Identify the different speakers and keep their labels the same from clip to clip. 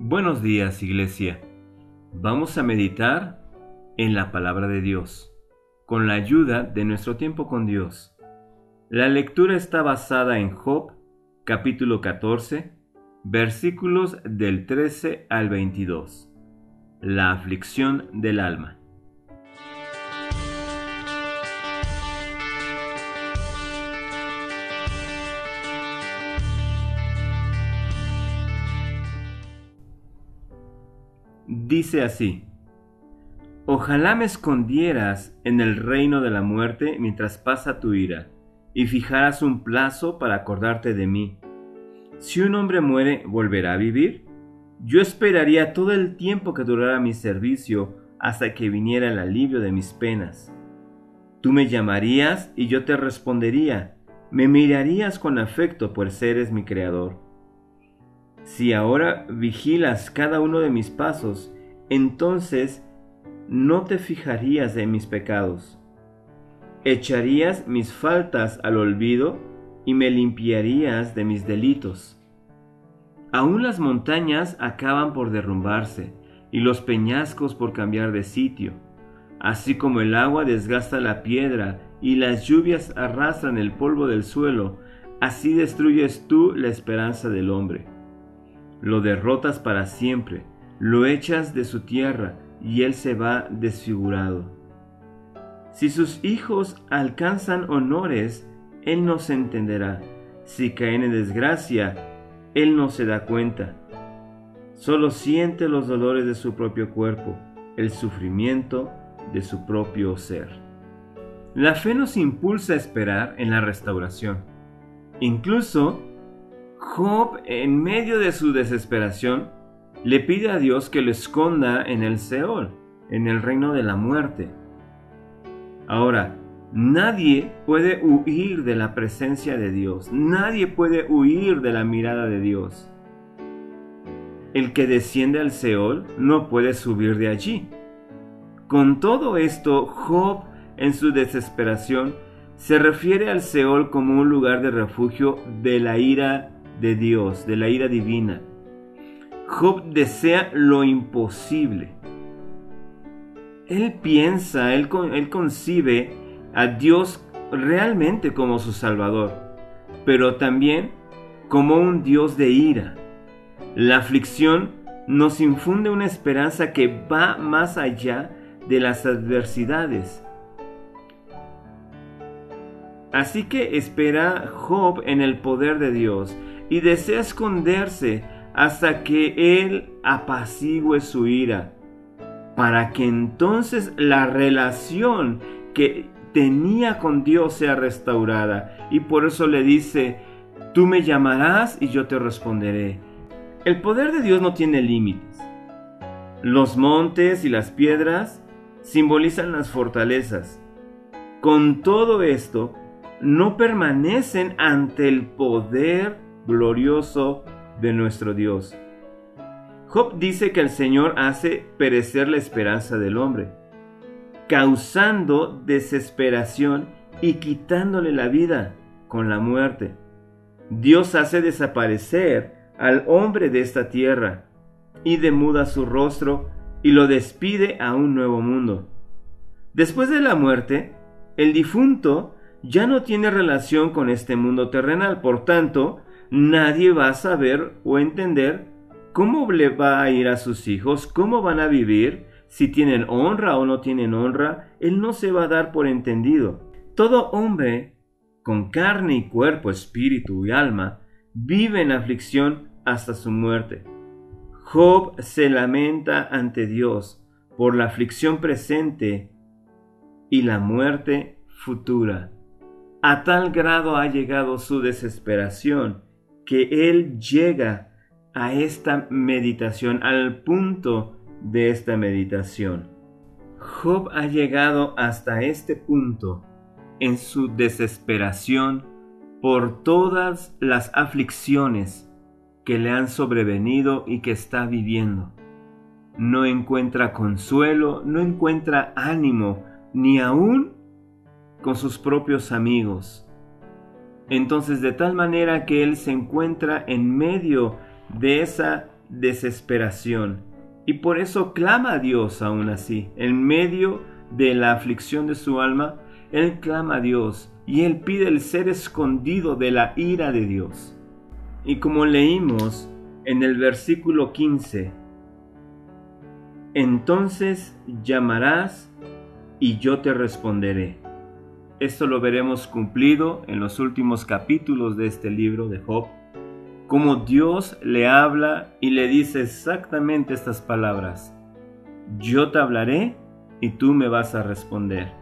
Speaker 1: Buenos días, iglesia. Vamos a meditar en la palabra de Dios, con la ayuda de nuestro tiempo con Dios. La lectura está basada en Job, capítulo 14, versículos del 13 al 22. La aflicción del alma. Dice así, Ojalá me escondieras en el reino de la muerte mientras pasa tu ira, y fijaras un plazo para acordarte de mí. Si un hombre muere, ¿volverá a vivir? Yo esperaría todo el tiempo que durara mi servicio hasta que viniera el alivio de mis penas. Tú me llamarías y yo te respondería, me mirarías con afecto, pues eres mi creador. Si ahora vigilas cada uno de mis pasos, entonces no te fijarías en mis pecados. Echarías mis faltas al olvido y me limpiarías de mis delitos. Aún las montañas acaban por derrumbarse y los peñascos por cambiar de sitio, así como el agua desgasta la piedra y las lluvias arrastran el polvo del suelo, así destruyes tú la esperanza del hombre lo derrotas para siempre, lo echas de su tierra y él se va desfigurado. Si sus hijos alcanzan honores, él no se entenderá. Si caen en desgracia, él no se da cuenta. Solo siente los dolores de su propio cuerpo, el sufrimiento de su propio ser. La fe nos impulsa a esperar en la restauración. Incluso Job, en medio de su desesperación, le pide a Dios que lo esconda en el Seol, en el reino de la muerte. Ahora, nadie puede huir de la presencia de Dios, nadie puede huir de la mirada de Dios. El que desciende al Seol no puede subir de allí. Con todo esto, Job, en su desesperación, se refiere al Seol como un lugar de refugio de la ira de Dios, de la ira divina. Job desea lo imposible. Él piensa, él, él concibe a Dios realmente como su Salvador, pero también como un Dios de ira. La aflicción nos infunde una esperanza que va más allá de las adversidades. Así que espera Job en el poder de Dios y desea esconderse hasta que Él apacigüe su ira, para que entonces la relación que tenía con Dios sea restaurada. Y por eso le dice, tú me llamarás y yo te responderé. El poder de Dios no tiene límites. Los montes y las piedras simbolizan las fortalezas. Con todo esto, no permanecen ante el poder glorioso de nuestro Dios. Job dice que el Señor hace perecer la esperanza del hombre, causando desesperación y quitándole la vida con la muerte. Dios hace desaparecer al hombre de esta tierra y demuda su rostro y lo despide a un nuevo mundo. Después de la muerte, el difunto ya no tiene relación con este mundo terrenal, por tanto, nadie va a saber o entender cómo le va a ir a sus hijos, cómo van a vivir, si tienen honra o no tienen honra, él no se va a dar por entendido. Todo hombre con carne y cuerpo, espíritu y alma, vive en aflicción hasta su muerte. Job se lamenta ante Dios por la aflicción presente y la muerte futura. A tal grado ha llegado su desesperación que él llega a esta meditación, al punto de esta meditación. Job ha llegado hasta este punto en su desesperación por todas las aflicciones que le han sobrevenido y que está viviendo. No encuentra consuelo, no encuentra ánimo, ni aún con sus propios amigos entonces de tal manera que él se encuentra en medio de esa desesperación y por eso clama a Dios aún así. En medio de la aflicción de su alma, Él clama a Dios y Él pide el ser escondido de la ira de Dios. Y como leímos en el versículo 15, entonces llamarás y yo te responderé. Esto lo veremos cumplido en los últimos capítulos de este libro de Job, como Dios le habla y le dice exactamente estas palabras. Yo te hablaré y tú me vas a responder.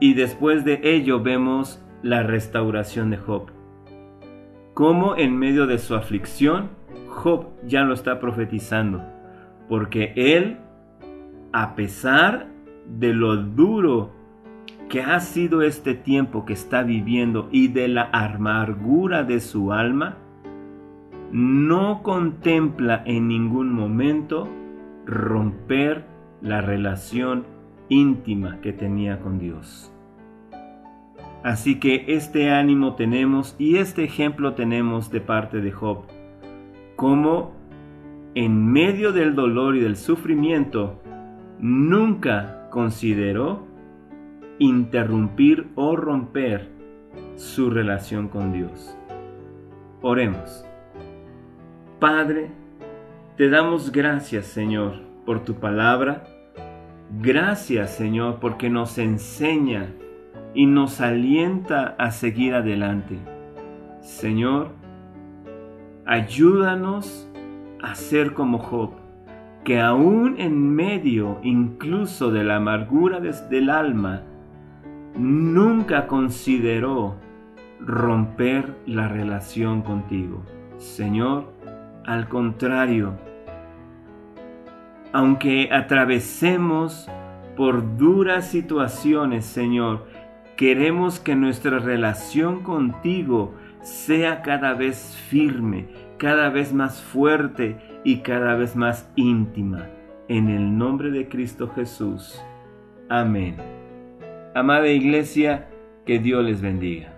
Speaker 1: Y después de ello vemos la restauración de Job. Como en medio de su aflicción, Job ya lo está profetizando, porque él a pesar de lo duro que ha sido este tiempo que está viviendo y de la amargura de su alma, no contempla en ningún momento romper la relación íntima que tenía con Dios. Así que este ánimo tenemos y este ejemplo tenemos de parte de Job, como en medio del dolor y del sufrimiento, nunca consideró interrumpir o romper su relación con Dios. Oremos. Padre, te damos gracias, Señor, por tu palabra. Gracias, Señor, porque nos enseña y nos alienta a seguir adelante. Señor, ayúdanos a ser como Job que aún en medio incluso de la amargura desde el alma, nunca consideró romper la relación contigo. Señor, al contrario, aunque atravesemos por duras situaciones, Señor, queremos que nuestra relación contigo sea cada vez firme, cada vez más fuerte y cada vez más íntima. En el nombre de Cristo Jesús. Amén. Amada Iglesia, que Dios les bendiga.